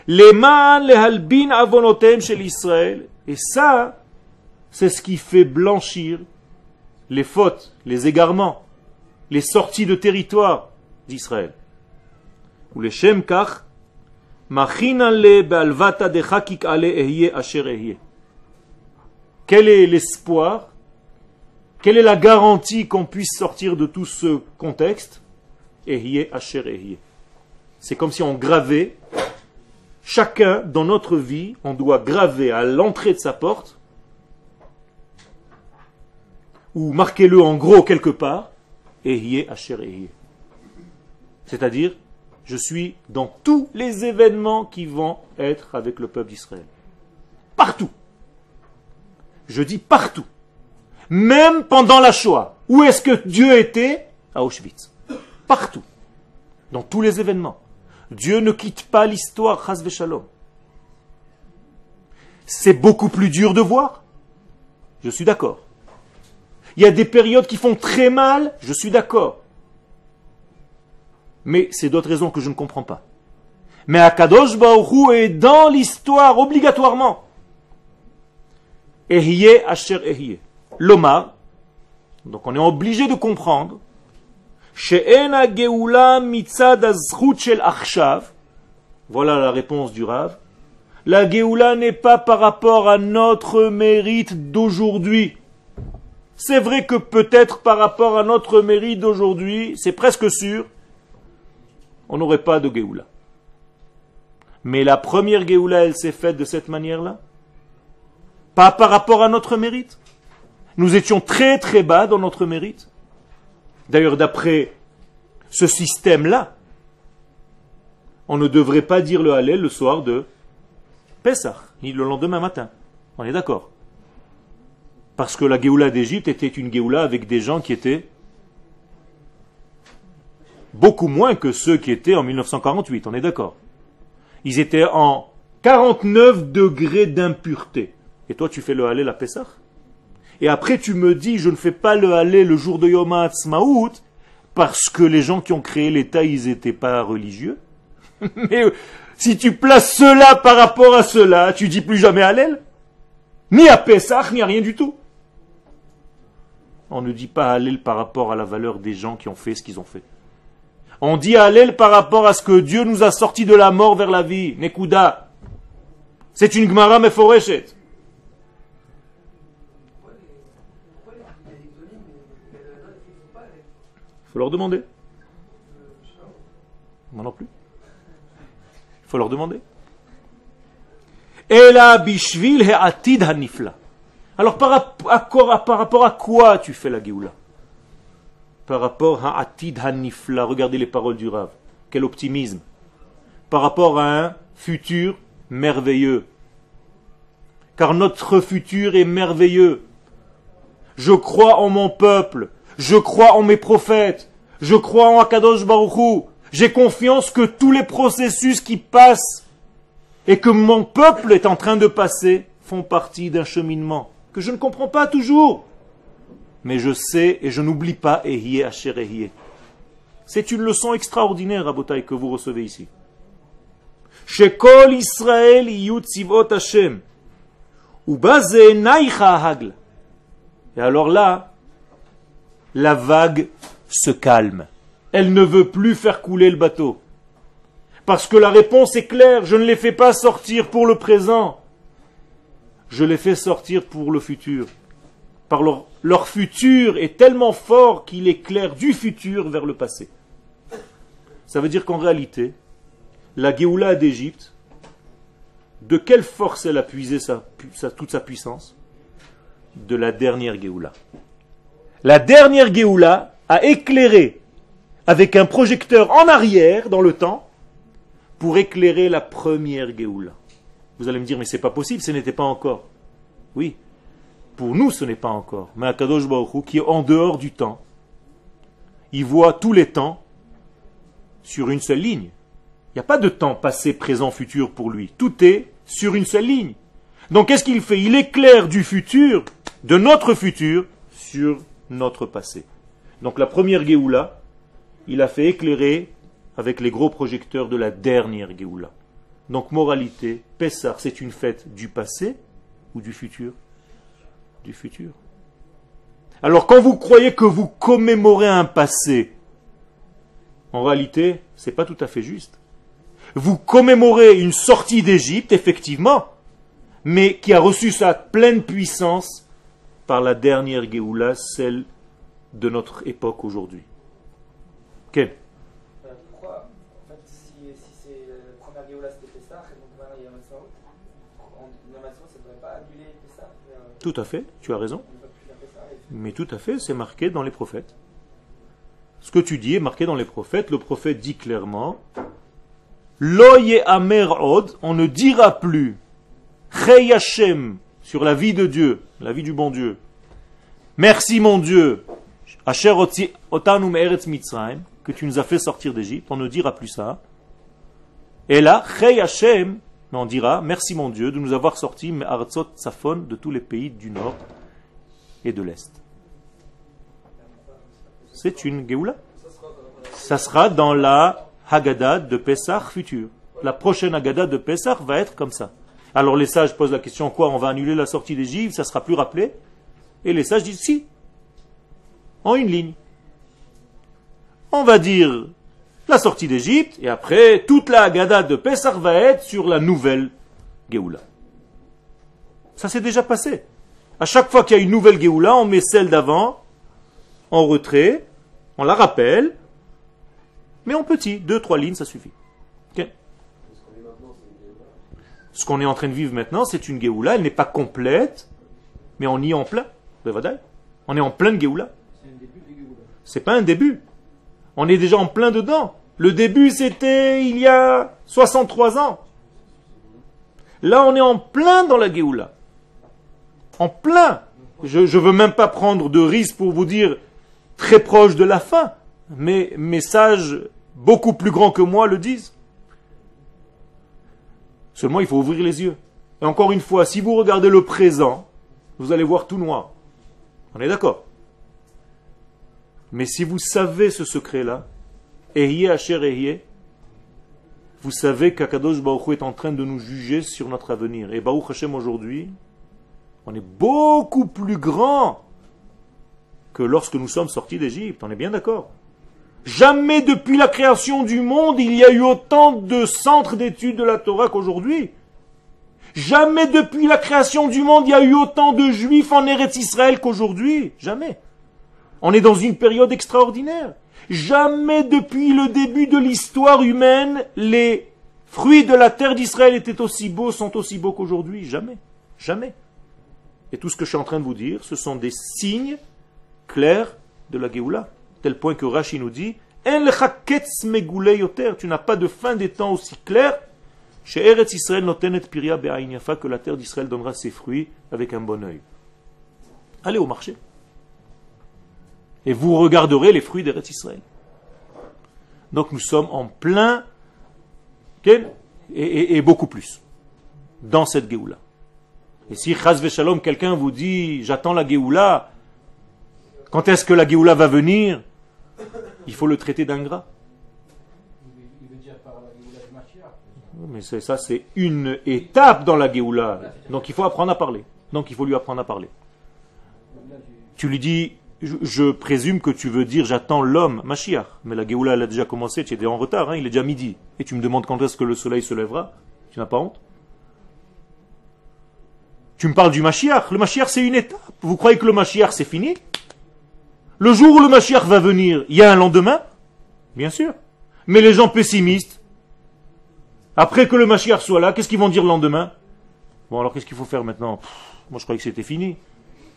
man lehalbin avonotem chez l'Israël. Et ça, c'est ce qui fait blanchir les fautes, les égarements, les sorties de territoire d'Israël. Ou les Shem Kach, quel est l'espoir? Quelle est la garantie qu'on puisse sortir de tout ce contexte? C'est comme si on gravait, chacun dans notre vie, on doit graver à l'entrée de sa porte, ou marquez-le en gros quelque part, Ehye Asher. C'est-à-dire, je suis dans tous les événements qui vont être avec le peuple d'Israël. Partout. Je dis partout. Même pendant la Shoah. Où est-ce que Dieu était? À Auschwitz. Partout. Dans tous les événements. Dieu ne quitte pas l'histoire, chas shalom. C'est beaucoup plus dur de voir. Je suis d'accord. Il y a des périodes qui font très mal, je suis d'accord. Mais c'est d'autres raisons que je ne comprends pas. Mais Akadosh Baruch est dans l'histoire obligatoirement. Ehiye Asher Ehiye. L'Omar, donc on est obligé de comprendre voilà la réponse du Rav. La Géoula n'est pas par rapport à notre mérite d'aujourd'hui. C'est vrai que peut-être par rapport à notre mérite d'aujourd'hui, c'est presque sûr, on n'aurait pas de Géoula. Mais la première Géoula, elle s'est faite de cette manière-là? Pas par rapport à notre mérite? Nous étions très très bas dans notre mérite? D'ailleurs, d'après ce système-là, on ne devrait pas dire le Hallel le soir de Pessah, ni le lendemain matin. On est d'accord. Parce que la Géoula d'Égypte était une Géoula avec des gens qui étaient beaucoup moins que ceux qui étaient en 1948, on est d'accord. Ils étaient en 49 degrés d'impureté. Et toi, tu fais le Hallel à Pessah? Et après tu me dis, je ne fais pas le aller le jour de Yom HaAtzmaut, parce que les gens qui ont créé l'État, ils n'étaient pas religieux. Mais Si tu places cela par rapport à cela, tu dis plus jamais Hallel. Ni à Pessah, ni à rien du tout. On ne dit pas Hallel par rapport à la valeur des gens qui ont fait ce qu'ils ont fait. On dit Hallel par rapport à ce que Dieu nous a sorti de la mort vers la vie. Nekuda. C'est une Gemara Meforeshet. Faut leur demander. Moi non plus. Il faut leur demander. Alors par, à par rapport à quoi tu fais la Géoula Par rapport à Atid hanifla. Regardez les paroles du Rav. Quel optimisme. Par rapport à un futur merveilleux. Car notre futur est merveilleux. Je crois en mon peuple. Je crois en mes prophètes. Je crois en Akadosh Baruchou. J'ai confiance que tous les processus qui passent et que mon peuple est en train de passer font partie d'un cheminement que je ne comprends pas toujours. Mais je sais et je n'oublie pas Ehiyeh Asher. C'est une leçon extraordinaire, Rabotai, que vous recevez ici. Shekol Israël Hashem. Et alors là, la vague se calme. Elle ne veut plus faire couler le bateau. Parce que la réponse est claire, je ne les fais pas sortir pour le présent. Je les fais sortir pour le futur. Par leur, futur est tellement fort qu'il éclaire du futur vers le passé. Ça veut dire qu'en réalité, la Géoula d'Égypte, de quelle force elle a puisé toute sa puissance? De la dernière Géoula. La dernière Géoula a éclairé avec un projecteur en arrière dans le temps pour éclairer la première Géoula. Vous allez me dire, mais c'est pas possible, ce n'était pas encore. Oui, pour nous ce n'est pas encore. Mais Akadosh Baruch Hu, qui est en dehors du temps, il voit tous les temps sur une seule ligne. Il n'y a pas de temps passé, présent, futur pour lui. Tout est sur une seule ligne. Donc qu'est-ce qu'il fait? Il éclaire du futur, de notre futur, sur notre passé. Donc la première Géoula, il a fait éclairer avec les gros projecteurs de la dernière Géoula. Donc moralité, Pessah, c'est une fête du passé ou du futur? Du futur. Alors quand vous croyez que vous commémorez un passé, en réalité, c'est pas tout à fait juste. Vous commémorez une sortie d'Égypte, effectivement, mais qui a reçu sa pleine puissance par la dernière Géoula, celle de notre époque aujourd'hui. Ken Euh, Pourquoi, en fait, si, si c'est la première Géoula c'était Pessah, et donc maintenant il y a Matzot, en Yom Matzot, ça ne devrait pas annuler Pessah mais, Tout à fait, tu as raison. Mais tout à fait, c'est marqué dans les prophètes. Ce que tu dis est marqué dans les prophètes. Le prophète dit clairement Lo ye'amer od, on ne dira plus Chei Hashem sur la vie de Dieu, la vie du bon Dieu. Merci mon Dieu, que tu nous as fait sortir d'Égypte. On ne dira plus ça. Et là, Chei Hashem, mais on dira merci mon Dieu de nous avoir sortis me'arzot Safon de tous les pays du nord et de l'Est. C'est une Géoula. Ça sera dans la Haggadah de Pessah future. La prochaine Haggadah de Pessah va être comme ça. Alors les sages posent la question quoi On va annuler la sortie d'Égypte, ça sera plus rappelé? Et les sages disent si. En une ligne. On va dire la sortie d'Égypte et après toute la Haggadah de Pessah va être sur la nouvelle Géoula. Ça s'est déjà passé. À chaque fois qu'il y a une nouvelle Géoula, on met celle d'avant en retrait, on la rappelle, mais en petit, deux, trois lignes, ça suffit. Ce qu'on est en train de vivre maintenant, c'est une Géoula, elle n'est pas complète, mais on y est en plein. On est en pleine Géoula. C'est un début de Géoula. C'est pas un début. On est déjà en plein dedans. Le début, c'était il y a 63 ans. Là, on est en plein dans la Géoula. En plein. Je ne veux même pas prendre de risque pour vous dire très proche de la fin. Mais mes sages, beaucoup plus grands que moi, le disent. Seulement, il faut ouvrir les yeux. Et encore une fois, si vous regardez le présent, vous allez voir tout noir. On est d'accord mais si vous savez ce secret-là, vous savez qu'Akadosh Baruch est en train de nous juger sur notre avenir. Et Baruch Hashem aujourd'hui, on est beaucoup plus grand que lorsque nous sommes sortis d'Égypte. On est bien d'accord. Jamais depuis la création du monde, il y a eu autant de centres d'études de la Torah qu'aujourd'hui. Jamais depuis la création du monde, il y a eu autant de juifs en Eretz Israël qu'aujourd'hui. Jamais. On est dans une période extraordinaire. Jamais depuis le début de l'histoire humaine, les fruits de la terre d'Israël étaient aussi beaux, sont aussi beaux qu'aujourd'hui. Jamais. Jamais. Et tout ce que je suis en train de vous dire, ce sont des signes clairs de la Géoula. Tel point que Rashi nous dit, tu n'as pas de fin des temps aussi clair chez Eretz Israël notenet piria que la terre d'Israël donnera ses fruits avec un bon oeil. Allez au marché et vous regarderez les fruits d'Eretz Israël. Donc nous sommes en plein, et, beaucoup plus, dans cette Géoula. Et si Chaz Shalom, quelqu'un vous dit, j'attends la Géoula, quand est-ce que la Géoula va venir? Il faut le traiter d'ingrat. Mais ça, c'est une étape dans la Géoula. Donc il faut apprendre à parler. Donc il faut lui apprendre à parler. Tu lui dis, je, présume que tu veux dire j'attends l'homme, Mashiach. Mais la Géoula, elle a déjà commencé, tu étais en retard, hein, il est déjà midi. Et tu me demandes quand est-ce que le soleil se lèvera? Tu n'as pas honte? Tu me parles du Mashiach. Le Mashiach, c'est une étape. Vous croyez que le Mashiach, c'est fini? Le jour où le Mashiach va venir, il y a un lendemain? Bien sûr. Mais les gens pessimistes, après que le Mashiach soit là, qu'est-ce qu'ils vont dire le lendemain? Bon, alors qu'est-ce qu'il faut faire maintenant? Moi, je croyais que c'était fini.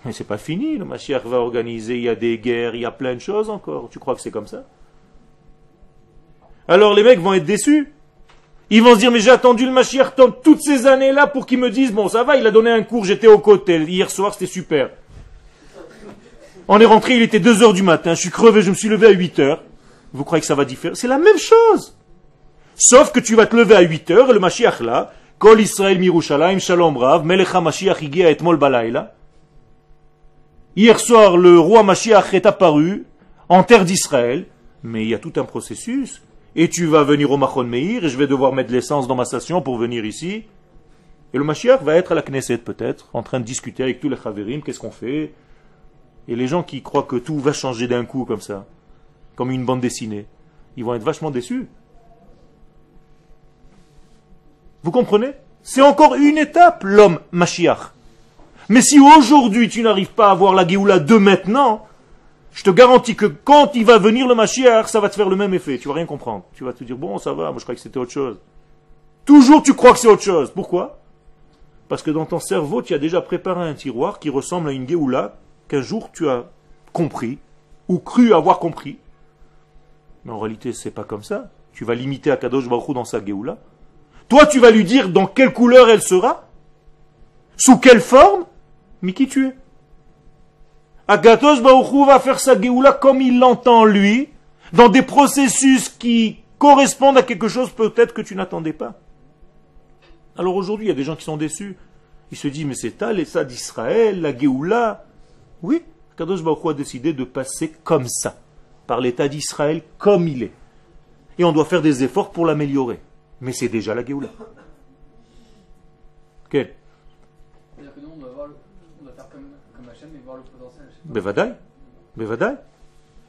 Mais c'est pas fini, le Mashiach va organiser, il y a des guerres, il y a plein de choses encore. Tu crois que c'est comme ça? Alors les mecs vont être déçus. Ils vont se dire, mais j'ai attendu le Mashiach toutes ces années-là pour qu'ils me disent, bon ça va, il a donné un cours, j'étais au côté, hier soir c'était super. On est rentré, il était 2 heures du matin, je suis crevé, je me suis levé à 8 heures. Vous croyez que ça va différer? C'est la même chose. Sauf que tu vas te lever à 8 heures, et le Mashiach là, Kol Israël Mirushalayim Shalom Rav, Melecha Mashiach Igia Etmol Balayla, Hier soir, le roi Mashiach est apparu en terre d'Israël, mais il y a tout un processus. Et tu vas venir au Machon Meir, et je vais devoir mettre l'essence dans ma station pour venir ici. Et le Mashiach va être à la Knesset peut-être, en train de discuter avec tous les Chaverim, qu'est-ce qu'on fait. Et les gens qui croient que tout va changer d'un coup comme ça, comme une bande dessinée, ils vont être vachement déçus. Vous comprenez? C'est encore une étape, l'homme Mashiach. Mais si aujourd'hui tu n'arrives pas à voir la Géoula de maintenant, je te garantis que quand il va venir le Mashiach, ça va te faire le même effet. Tu vas rien comprendre. Tu vas te dire, bon, ça va, moi je croyais que c'était autre chose. Toujours tu crois que c'est autre chose. Pourquoi? Parce que dans ton cerveau, tu as déjà préparé un tiroir qui ressemble à une Géoula qu'un jour tu as compris, ou cru avoir compris. Mais en réalité, c'est pas comme ça. Tu vas limiter Akadosh Baruch dans sa Géoula. Toi, tu vas lui dire dans quelle couleur elle sera, sous quelle forme, mais qui tu es? Agatos Baruchou va faire sa Géoula comme il l'entend lui, dans des processus qui correspondent à quelque chose peut-être que tu n'attendais pas. Alors aujourd'hui, il y a des gens qui sont déçus. Ils se disent, mais c'est ça l'État d'Israël, la Géoula. Oui, Kadosh Baruch a décidé de passer comme ça, par l'État d'Israël comme il est. Et on doit faire des efforts pour l'améliorer. Mais c'est déjà la Géoula. Quel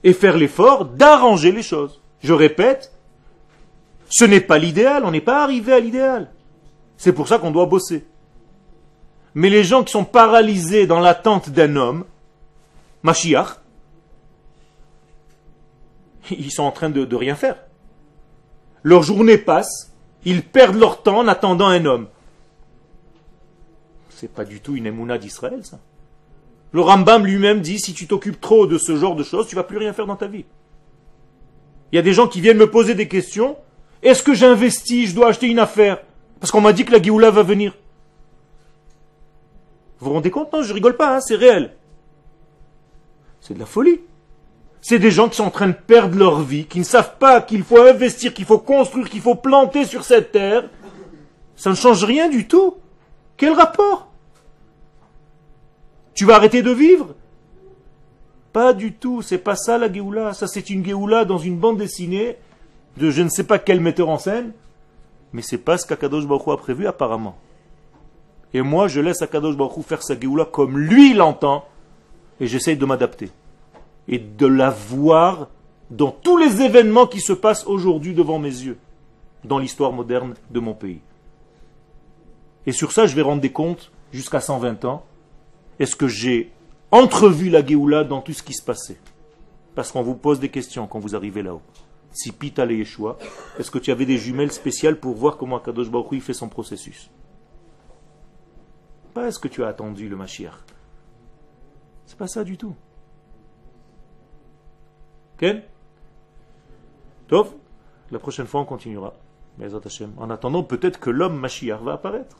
et faire l'effort d'arranger les choses. Je répète, ce n'est pas l'idéal, on n'est pas arrivé à l'idéal. C'est pour ça qu'on doit bosser. Mais les gens qui sont paralysés dans l'attente d'un homme, Mashiach, ils sont en train de, de rien faire. Leur journée passe, ils perdent leur temps en attendant un homme. C'est pas du tout une émouna d'Israël, ça. Le Rambam lui-même dit, si tu t'occupes trop de ce genre de choses, tu vas plus rien faire dans ta vie. Il y a des gens qui viennent me poser des questions. Est-ce que j'investis, je dois acheter une affaire? Parce qu'on m'a dit que la Géoula va venir. Vous vous rendez compte? Non, je rigole pas, hein, c'est réel. C'est de la folie. C'est des gens qui sont en train de perdre leur vie, qui ne savent pas qu'il faut investir, qu'il faut construire, qu'il faut planter sur cette terre. Ça ne change rien du tout. Quel rapport? Tu vas arrêter de vivre? Pas du tout, c'est pas ça la Géoula. Ça, c'est une Géoula dans une bande dessinée de je ne sais pas quel metteur en scène. Mais c'est pas ce qu'Akadosh Baruch a prévu apparemment. Et moi, je laisse Akadosh Baruch faire sa Géoula comme lui l'entend, et j'essaye de m'adapter. Et de la voir dans tous les événements qui se passent aujourd'hui devant mes yeux, dans l'histoire moderne de mon pays. Et sur ça, je vais rendre des comptes jusqu'à 120 ans. Est-ce que j'ai entrevu la Géoula dans tout ce qui se passait? Parce qu'on vous pose des questions quand vous arrivez là-haut. Si Pita et Yeshua, est-ce que tu avais des jumelles spéciales pour voir comment Akadosh Baruch fait son processus? Pas est-ce que tu as attendu le Mashiach. C'est pas ça du tout. Ken? Tov? La prochaine fois, on continuera. En attendant, peut-être que l'homme Mashiach va apparaître.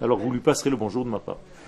Alors vous lui passerez le bonjour de ma part.